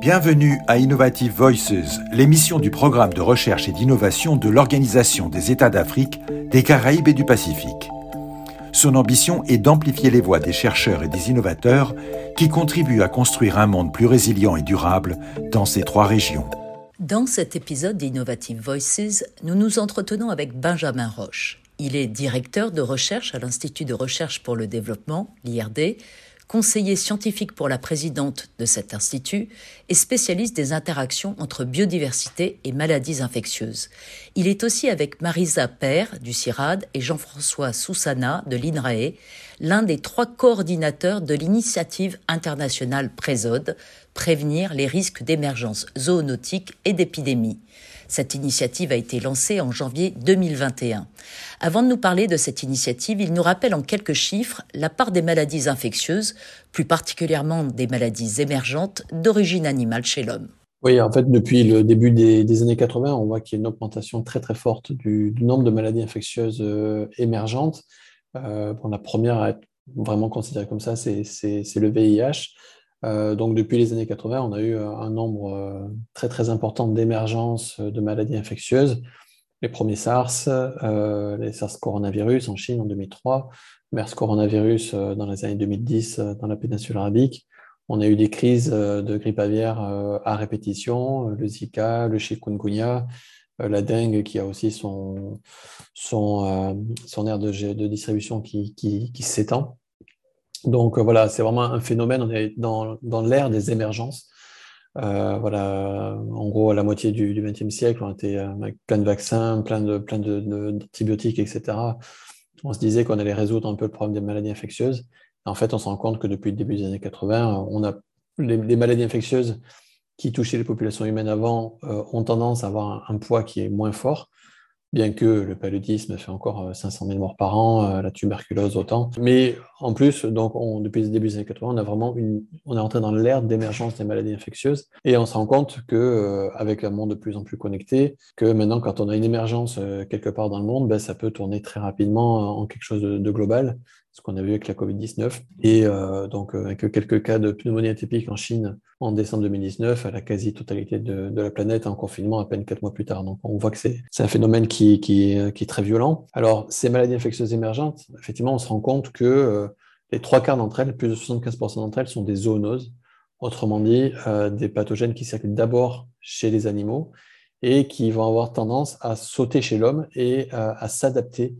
Bienvenue à Innovative Voices, l'émission du programme de recherche et d'innovation de l'Organisation des États d'Afrique, des Caraïbes et du Pacifique. Son ambition est d'amplifier les voix des chercheurs et des innovateurs qui contribuent à construire un monde plus résilient et durable dans ces trois régions. Dans cet épisode d'Innovative Voices, nous nous entretenons avec Benjamin Roche. Il est directeur de recherche à l'Institut de recherche pour le développement, l'IRD, conseiller scientifique pour la présidente de cet institut et spécialiste des interactions entre biodiversité et maladies infectieuses. Il est aussi avec Marisa Père du CIRAD et Jean-François Soussana de l'INRAE, l'un des trois coordinateurs de l'initiative internationale Présode, prévenir les risques d'émergence zoonotique et d'épidémie. Cette initiative a été lancée en janvier 2021. Avant de nous parler de cette initiative, il nous rappelle en quelques chiffres la part des maladies infectieuses, plus particulièrement des maladies émergentes d'origine animale chez l'homme. Oui, en fait, depuis le début des, années 80, on voit qu'il y a une augmentation très très forte du, nombre de maladies infectieuses euh, émergentes. Euh, la première à être vraiment considérée comme ça, c'est le VIH. Euh, donc depuis les années 80, on a eu un nombre euh, très très important d'émergences de maladies infectieuses. Les premiers SARS, euh, les SARS coronavirus en Chine en 2003, MERS coronavirus dans les années 2010 dans la péninsule arabique. On a eu des crises de grippe aviaire à répétition, le Zika, le chikungunya, la dengue qui a aussi son, aire de, distribution qui s'étend. Donc euh, voilà, c'est vraiment un phénomène, on est dans, dans l'ère des émergences. Euh, voilà, en gros, à la moitié du XXe siècle, on était euh, avec plein de vaccins, plein de plein d'antibiotiques, de, etc. On se disait qu'on allait résoudre un peu le problème des maladies infectieuses. En fait, on se rend compte que depuis le début des années 80, on a les, maladies infectieuses qui touchaient les populations humaines avant ont tendance à avoir un, poids qui est moins fort bien que le paludisme fait encore 500 euh, 000 morts par an, euh, la tuberculose autant. Mais en plus, donc, depuis le début des années 80, on a vraiment une, on est entré dans l'ère d'émergence des maladies infectieuses et on se rend compte que euh, avec un monde de plus en plus connecté, que maintenant, quand on a une émergence quelque part dans le monde, ben, ça peut tourner très rapidement en quelque chose de global ce qu'on a vu avec la Covid-19. Et euh, donc, euh, avec quelques cas de pneumonie atypique en Chine en décembre 2019, à la quasi-totalité de, la planète en confinement à peine quatre mois plus tard. Donc, on voit que c'est un phénomène qui, qui, est très violent. Alors, ces maladies infectieuses émergentes, effectivement, on se rend compte que euh, les trois quarts d'entre elles, plus de 75% d'entre elles, sont des zoonoses. Autrement dit, des pathogènes qui circulent d'abord chez les animaux et qui vont avoir tendance à sauter chez l'homme et à s'adapter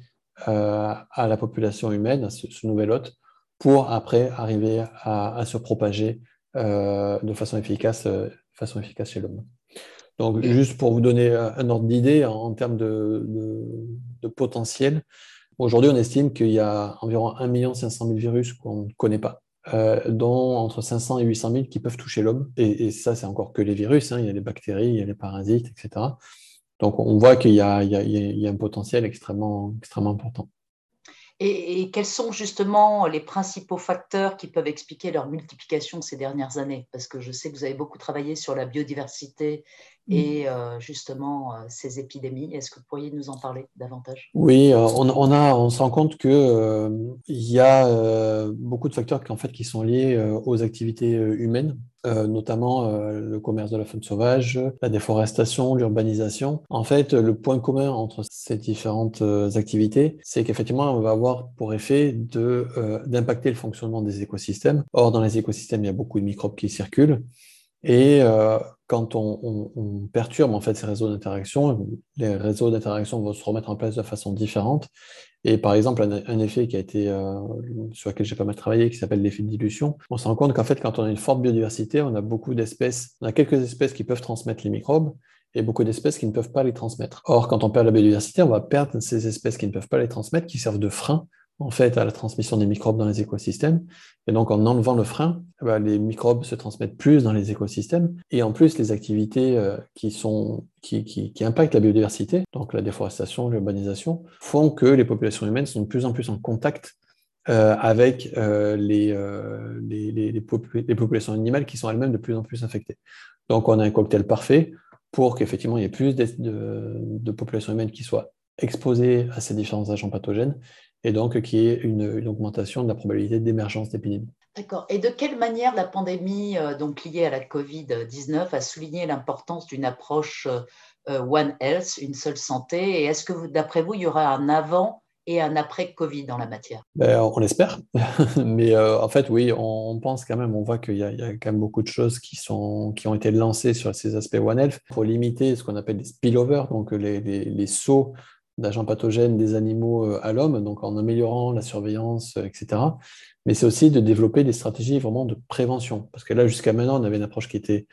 euh, à la population humaine, à ce, nouvel hôte, pour après arriver à, se propager euh, de façon efficace, euh, façon efficace chez l'homme. Donc, juste pour vous donner un ordre d'idée en, termes de, potentiel, aujourd'hui, on estime qu'il y a environ 1 500 000 virus qu'on ne connaît pas, dont entre 500 et 800 000 qui peuvent toucher l'homme. Et, ça, c'est encore que les virus, hein. il y a les bactéries, il y a les parasites, etc. Donc on voit qu'il y, a un potentiel extrêmement, extrêmement important. Et, quels sont justement les principaux facteurs qui peuvent expliquer leur multiplication ces dernières années? Parce que je sais que vous avez beaucoup travaillé sur la biodiversité mm. et euh, justement euh, ces épidémies. Est-ce que vous pourriez nous en parler davantage? Oui, euh, on, a, on se rend compte qu'il y a beaucoup de facteurs qui, en fait, qui sont liés aux activités humaines. Notamment le commerce de la faune sauvage, la déforestation, l'urbanisation. En fait, le point commun entre ces différentes activités, c'est qu'effectivement, on va avoir pour effet euh, d'impacter le fonctionnement des écosystèmes. Or, dans les écosystèmes, il y a beaucoup de microbes qui circulent. Et euh, quand on, perturbe en fait ces réseaux d'interaction, les réseaux d'interaction vont se remettre en place de façon différente. Et par exemple, un, effet qui a été euh, sur lequel j'ai pas mal travaillé, qui s'appelle l'effet de dilution, on se rend compte qu'en fait, quand on a une forte biodiversité, on a beaucoup d'espèces, on a quelques espèces qui peuvent transmettre les microbes, et beaucoup d'espèces qui ne peuvent pas les transmettre. Or, quand on perd la biodiversité, on va perdre ces espèces qui ne peuvent pas les transmettre, qui servent de frein en fait à la transmission des microbes dans les écosystèmes. Et donc, en enlevant le frein, eh ben, les microbes se transmettent plus dans les écosystèmes. Et en plus, les activités euh, qui, sont, qui, qui, qui, impactent la biodiversité, donc la déforestation, l'urbanisation, font que les populations humaines sont de plus en plus en contact euh, avec euh, les, populations animales qui sont elles-mêmes de plus en plus infectées. Donc, on a un cocktail parfait pour qu'effectivement il y ait plus de, de, populations humaines qui soient exposés à ces différents agents pathogènes et donc qui est une, une augmentation de la probabilité d'émergence d'épidémie. D'accord. Et de quelle manière la pandémie euh, donc liée à la Covid-19 a souligné l'importance d'une approche euh, One Health, une seule santé? Et est-ce que d'après vous, il y aura un avant et un après Covid dans la matière? Ben, On l'espère. Mais euh, en fait, oui, on, pense quand même, on voit qu'il y, a quand même beaucoup de choses qui, sont, qui ont été lancées sur ces aspects One Health pour limiter ce qu'on appelle les spillovers, donc les, les, les sauts d'agents pathogènes des animaux euh, à l'homme, donc en améliorant la surveillance, euh, etc. Mais c'est aussi de développer des stratégies vraiment de prévention. Parce que là, jusqu'à maintenant, on avait une approche qui était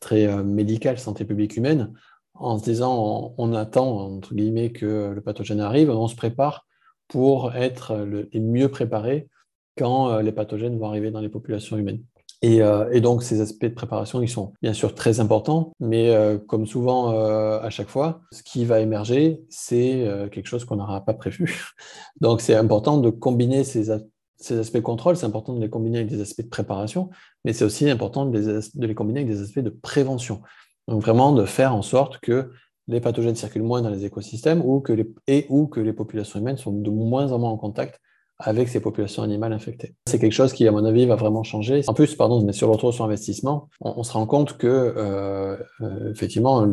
très euh, médicale, santé publique humaine, en se disant on, attend, entre guillemets, que le pathogène arrive, on se prépare pour être le, les mieux préparés quand les pathogènes vont arriver dans les populations humaines. Euh, et, donc, ces aspects de préparation, ils sont bien sûr très importants, mais euh, comme souvent euh, à chaque fois, ce qui va émerger, c'est quelque chose qu'on n'aura pas prévu. Donc, c'est important de combiner ces, aspects de contrôle, c'est important de les combiner avec des aspects de préparation, mais c'est aussi important de les, combiner avec des aspects de prévention. Donc, vraiment de faire en sorte que les pathogènes circulent moins dans les écosystèmes ou que et ou que les populations humaines sont de moins en moins en contact avec ces populations animales infectées. C'est quelque chose qui, à mon avis, va vraiment changer. En plus, pardon, mais sur le retour sur investissement, on, se rend compte que, euh, euh, effectivement,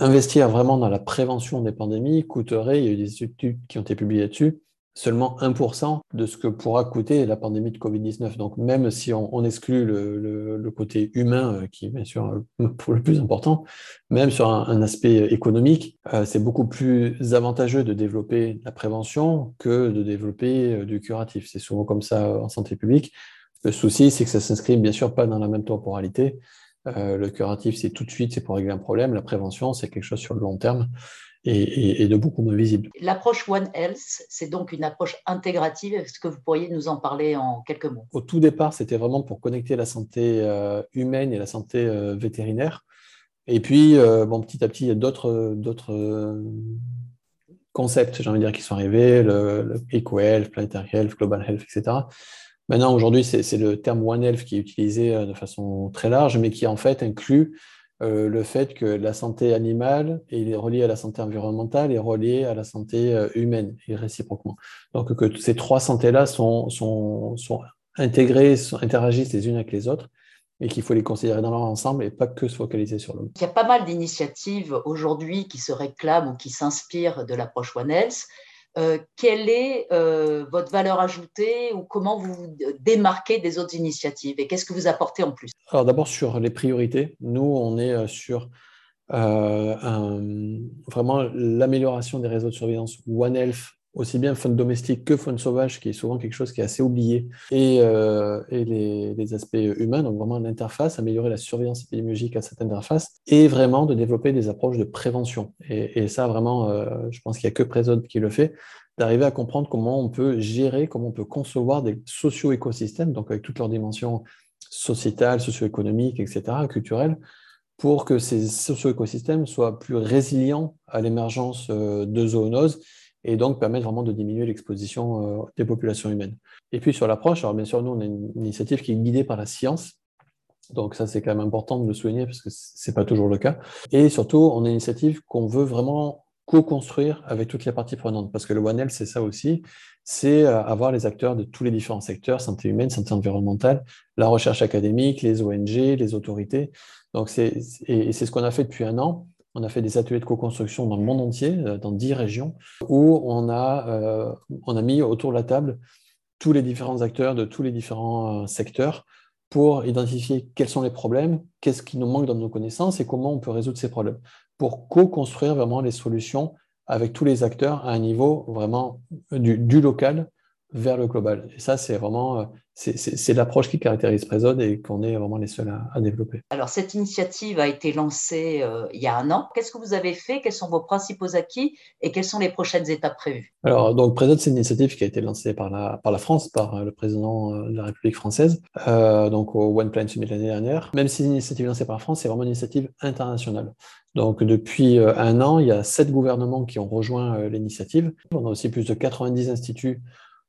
investir vraiment dans la prévention des pandémies coûterait, il y a eu des études qui ont été publiées là-dessus, seulement 1% de ce que pourra coûter la pandémie de Covid-19. Donc même si on, exclut le, côté humain, euh, qui est bien sûr le plus important, même sur un, aspect économique, euh, c'est beaucoup plus avantageux de développer la prévention que de développer euh, du curatif. C'est souvent comme ça en santé publique. Le souci, c'est que ça s'inscrit bien sûr pas dans la même temporalité. le curatif, c'est tout de suite, c'est pour régler un problème. La prévention, c'est quelque chose sur le long terme et, de beaucoup moins visible. L'approche One Health, c'est donc une approche intégrative. Est-ce que vous pourriez nous en parler en quelques mots? Au tout départ, c'était vraiment pour connecter la santé euh, humaine et la santé euh, vétérinaire. Et puis, euh, bon, petit à petit, il y a d'autres, concepts, j'ai envie de dire, qui sont arrivés, le, Eco-Health, Planetary Health, Global Health, etc. Maintenant, aujourd'hui, c'est le terme One Health qui est utilisé de façon très large, mais qui en fait inclut euh, le fait que la santé animale est reliée à la santé environnementale et reliée à la santé euh, humaine et réciproquement. Donc que ces trois santé-là sont, sont, sont intégrées, interagissent les unes avec les autres et qu'il faut les considérer dans leur ensemble et pas que se focaliser sur l'homme. Il y a pas mal d'initiatives aujourd'hui qui se réclament ou qui s'inspirent de l'approche One Health. Euh, quelle est euh, votre valeur ajoutée ou comment vous vous démarquez des autres initiatives et qu'est-ce que vous apportez en plus? Alors d'abord sur les priorités, nous on est euh, sur vraiment l'amélioration des réseaux de surveillance One Health aussi bien faune domestique que faune sauvage, qui est souvent quelque chose qui est assez oublié, et, euh, les, aspects humains, donc vraiment l'interface, améliorer la surveillance épidémiologique à cette interface, et vraiment de développer des approches de prévention. Et, et ça, vraiment, euh, je pense qu'il n'y a que Présode qui le fait, d'arriver à comprendre comment on peut gérer, comment on peut concevoir des socio-écosystèmes, donc avec toutes leurs dimensions sociétales, socio-économiques, etc., culturelles, pour que ces socio-écosystèmes soient plus résilients à l'émergence euh, de zoonoses et donc permettre vraiment de diminuer l'exposition euh, des populations humaines. Et puis sur l'approche, alors bien sûr, nous, on a une initiative qui est guidée par la science. Donc ça, c'est quand même important de le souligner parce que c'est pas toujours le cas. Et surtout, on a une initiative qu'on veut vraiment co-construire avec toutes les parties prenantes. Parce que le One Health, c'est ça aussi, c'est euh, avoir les acteurs de tous les différents secteurs, santé humaine, santé environnementale, la recherche académique, les ONG, les autorités. Donc c'est, et c'est ce qu'on a fait depuis un an. On a fait des ateliers de co-construction dans le monde entier, euh, dans dix régions, où on a, euh, on a mis autour de la table tous les différents acteurs de tous les différents euh, secteurs pour identifier quels sont les problèmes, qu'est-ce qui nous manque dans nos connaissances et comment on peut résoudre ces problèmes, pour co-construire vraiment les solutions avec tous les acteurs à un niveau vraiment du local vers le global. Et ça, c'est vraiment euh, c'est l'approche qui caractérise Présode et qu'on est vraiment les seuls à, développer. Alors, cette initiative a été lancée euh, il y a un an. Qu'est-ce que vous avez fait? Quels sont vos principaux acquis? Et quelles sont les prochaines étapes prévues? Alors, donc, Présode, c'est une initiative qui a été lancée par la, par la France, par euh, le président de la République française, donc au One Plan Summit l'année dernière. Même si c'est une initiative lancée par la France, c'est vraiment une initiative internationale. Donc, depuis un an, il y a sept gouvernements qui ont rejoint l'initiative. On a aussi plus de 90 instituts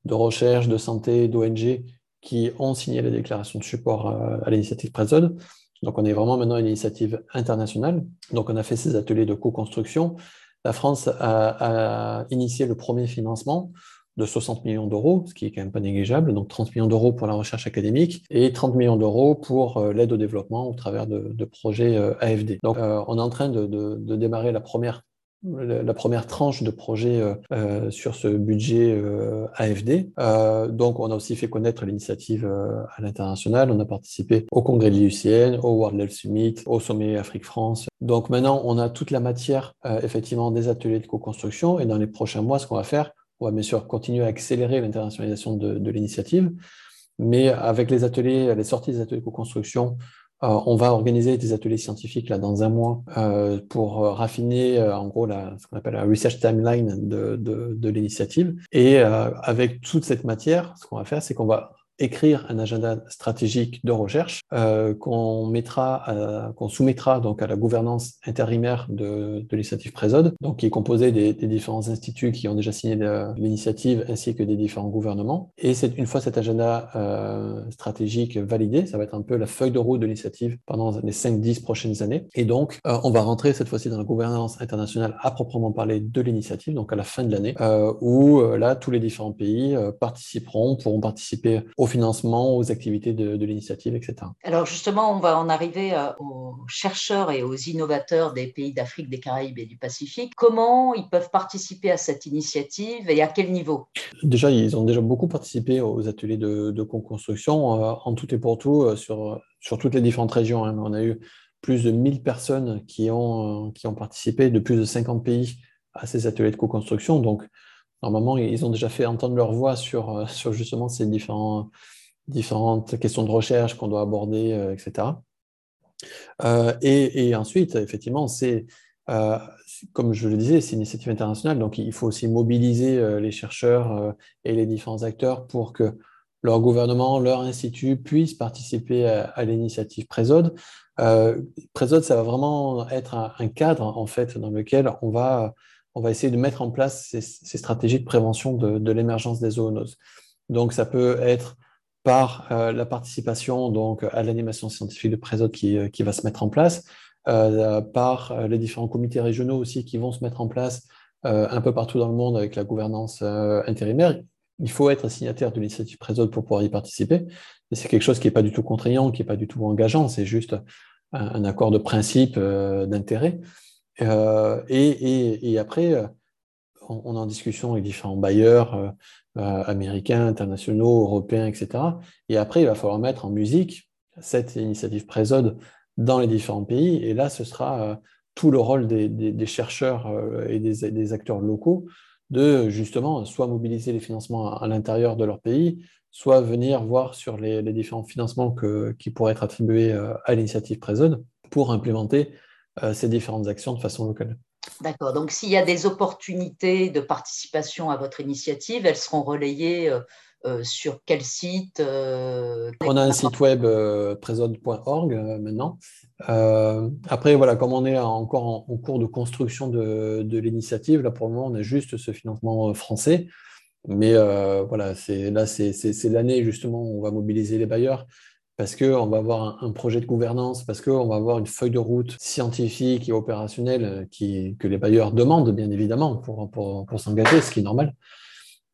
de recherche, de santé, d'ONG qui ont signé la déclaration de support à, l'initiative Prezode. Donc, on est vraiment maintenant une initiative internationale. Donc, on a fait ces ateliers de co-construction la France a, initié le premier financement de 60 millions d'euros, ce qui est quand même pas négligeable, donc 30 millions d'euros pour la recherche académique et 30 millions d'euros pour euh, l'aide au développement au travers de, projets euh, AFD. Donc on est en train de démarrer la première la première tranche de projet euh, euh, sur ce budget euh, AFD. donc, on a aussi fait connaître l'initiative à l'international. On a participé au congrès de l'IUCN, au World Health Summit, au sommet Afrique-France. Donc maintenant, on a toute la matière, effectivement, des ateliers de co-construction. Et dans les prochains mois, ce qu'on va faire, on va bien sûr continuer à accélérer l'internationalisation de, de l'initiative. Mais avec les ateliers, les sorties des ateliers de co-construction, euh, on va organiser des ateliers scientifiques là dans un mois euh, pour euh, raffiner en gros la, ce qu'on appelle la research timeline de, de, de l'initiative. Et avec toute cette matière, ce qu'on va faire, c'est qu'on va écrire un agenda stratégique de recherche euh, qu'on mettra, euh, qu'on soumettra donc à la gouvernance intérimaire de, l'initiative Présode, donc qui est composée des, différents instituts qui ont déjà signé l'initiative ainsi que des différents gouvernements. Et c'est une fois cet agenda euh, stratégique validé, ça va être un peu la feuille de route de l'initiative pendant les 5-10 prochaines années. Et donc, on va rentrer cette fois-ci dans la gouvernance internationale à proprement parler de l'initiative, donc à la fin de l'année, où là tous les différents pays participeront, pourront participer au financement, aux activités de, l'initiative, etc. Alors justement, on va en arriver euh, aux chercheurs et aux innovateurs des pays d'Afrique, des Caraïbes et du Pacifique. Comment ils peuvent participer à cette initiative et à quel niveau? Déjà, ils ont déjà beaucoup participé aux ateliers de, de co-construction, euh, en tout et pour tout, euh, sur, sur toutes les différentes régions. Hein. On a eu plus de 1000 personnes qui ont, qui ont participé de plus de 50 pays à ces ateliers de co-construction. Donc, normalement, ils ont déjà fait entendre leur voix sur, euh, sur justement ces différentes questions de recherche qu'on doit aborder, euh, etc. Euh, et, ensuite, effectivement, c'est, comme je le disais, c'est une initiative internationale, donc il faut aussi mobiliser les chercheurs et les différents acteurs pour que leur gouvernement, leur institut puissent participer à, l'initiative Présode. Présode, ça va vraiment être un, un, cadre en fait dans lequel on va on va essayer de mettre en place ces, stratégies de prévention de, l'émergence des zoonoses. Donc, ça peut être par euh, la participation donc, à l'animation scientifique de Présode qui, euh, qui, va se mettre en place, euh, par les différents comités régionaux aussi qui vont se mettre en place un peu partout dans le monde avec la gouvernance intérimaire. Il faut être signataire de l'initiative Présode pour pouvoir y participer. Et c'est quelque chose qui n'est pas du tout contraignant, qui n'est pas du tout engageant, c'est juste un accord de principe d'intérêt. Euh, et, après, euh, on, est en discussion avec différents bailleurs euh, américains, internationaux, européens, etc. Et après, il va falloir mettre en musique cette initiative Présode dans les différents pays. Et là, ce sera tout le rôle des, chercheurs et des, acteurs locaux de justement soit mobiliser les financements à, l'intérieur de leur pays, soit venir voir sur les, différents financements qui pourraient être attribués à l'initiative Présode pour implémenter ces différentes actions de façon locale. D'accord. Donc, s'il y a des opportunités de participation à votre initiative, elles seront relayées euh, euh, sur quel site On a un site web euh, maintenant. après, voilà, comme on est encore en, cours de construction de, de l'initiative, là pour le moment, on a juste ce financement français. Mais voilà, là, c'est l'année justement où on va mobiliser les bailleurs parce qu'on va avoir un, projet de gouvernance, parce qu'on va avoir une feuille de route scientifique et opérationnelle euh, que les bailleurs demandent, bien évidemment, pour s'engager, ce qui est normal.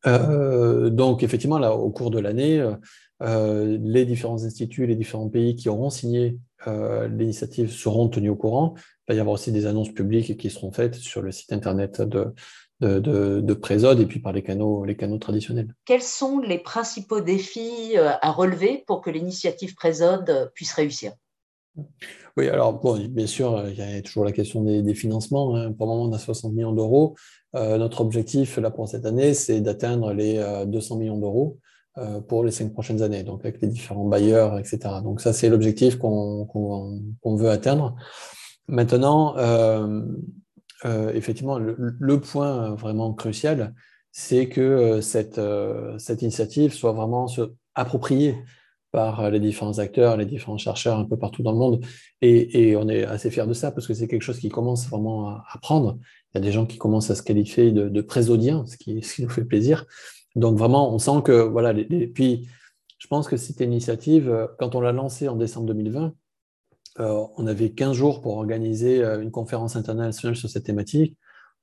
Euh, donc, effectivement, là, au cours de l'année, euh, les différents instituts, les différents pays qui auront signé l'initiative seront tenus au courant. Il va y avoir aussi des annonces publiques qui seront faites sur le site internet de, de, de, Présode et puis par les canaux, les canaux traditionnels. Quels sont les principaux défis euh, à relever pour que l'initiative Présode puisse réussir? Oui, alors bon, bien sûr, il y a toujours la question des, financements. Hein. Pour le moment, on a 60 millions d'euros. Euh, notre objectif là pour cette année, c'est d'atteindre les 200 euh, millions d'euros pour les cinq prochaines années, donc avec les différents bailleurs, etc. Donc ça, c'est l'objectif qu'on veut atteindre. Maintenant, euh, effectivement, le, point vraiment crucial, c'est que euh, cette, euh, cette, initiative soit vraiment appropriée par les différents acteurs, les différents chercheurs un peu partout dans le monde. Et, on est assez fiers de ça parce que c'est quelque chose qui commence vraiment à, prendre. Il y a des gens qui commencent à se qualifier de, de ce qui, nous fait plaisir. Donc vraiment, on sent que, voilà, et puis je pense que cette initiative, quand on l'a lancée en décembre 2020, euh, on avait 15 jours pour organiser euh, une conférence internationale sur cette thématique.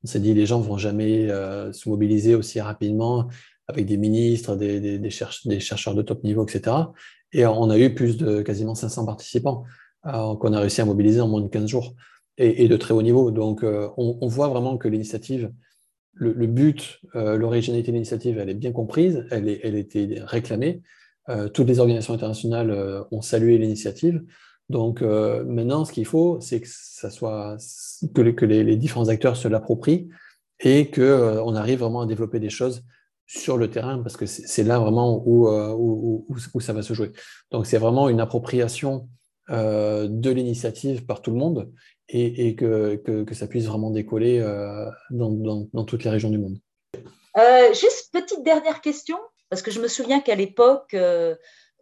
On s'est dit les gens vont jamais se mobiliser aussi rapidement avec des ministres, des, chercheurs de top niveau, etc. Et on a eu plus de quasiment 500 participants qu'on a réussi à mobiliser en moins de 15 jours et, de très haut niveau. Donc, on, voit vraiment que l'initiative, le, but, l'originalité de l'initiative, elle est bien comprise, elle, est, elle était réclamée. Euh, toutes les organisations internationales euh, ont salué l'initiative. Donc euh, maintenant, ce qu'il faut, c'est que ça soit que, les, différents acteurs se l'approprient et qu'on arrive vraiment à développer des choses sur le terrain, parce que c'est là vraiment où, où, ça va se jouer. Donc c'est vraiment une appropriation de l'initiative par tout le monde et, que, que, ça puisse vraiment décoller dans, dans, toutes les régions du monde. juste petite dernière question. Parce que je me souviens qu'à l'époque,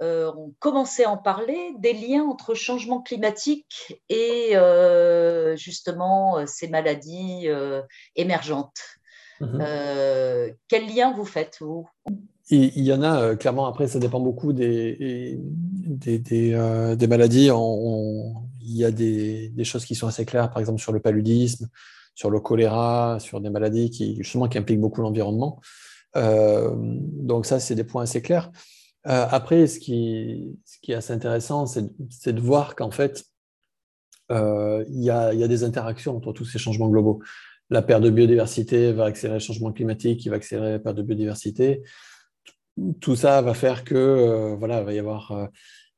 euh, euh, on commençait à en parler, des liens entre changement climatique et euh, justement ces maladies émergentes. Mhm. quel lien vous faites, vous? Il, y en a, clairement, après, ça dépend beaucoup des, des, maladies. il y a des, choses qui sont assez claires, par exemple sur le paludisme, sur le choléra, sur des maladies qui, justement, qui impliquent beaucoup l'environnement. Euh, donc ça, c'est des points assez clairs. Euh, après, ce qui, ce est assez intéressant, c'est de voir qu'en fait, euh, il y, a, des interactions entre tous ces changements globaux. La perte de biodiversité va accélérer le changement climatique, qui va accélérer la perte de biodiversité. Tout ça va faire que, voilà, va y avoir.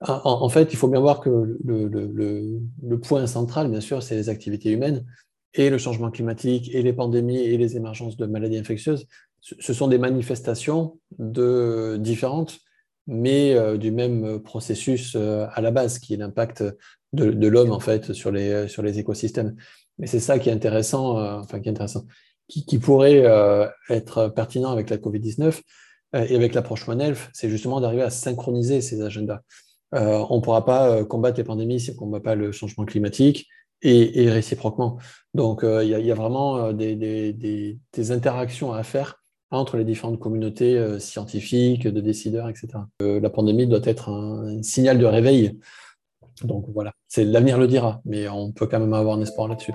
En, fait, il faut bien voir que le, point central, bien sûr, c'est les activités humaines et le changement climatique et les pandémies et les émergences de maladies infectieuses ce sont des manifestations de, différentes, mais euh, du même processus euh, à la base, qui est l'impact de, l'homme en fait sur les, sur les écosystèmes. Et c'est ça qui est intéressant, euh, enfin qui est intéressant, qui, pourrait être pertinent avec la COVID-19 et avec l'approche One Health, c'est justement d'arriver à synchroniser ces agendas. on ne pourra pas combattre les pandémies si on ne combat pas le changement climatique et, réciproquement. Donc, il y, a vraiment des, des, interactions à faire entre les différentes communautés euh, scientifiques, de décideurs, etc. Euh, la pandémie doit être un, signal de réveil. Donc voilà, c'est l'avenir le dira, mais on peut quand même avoir un espoir là-dessus.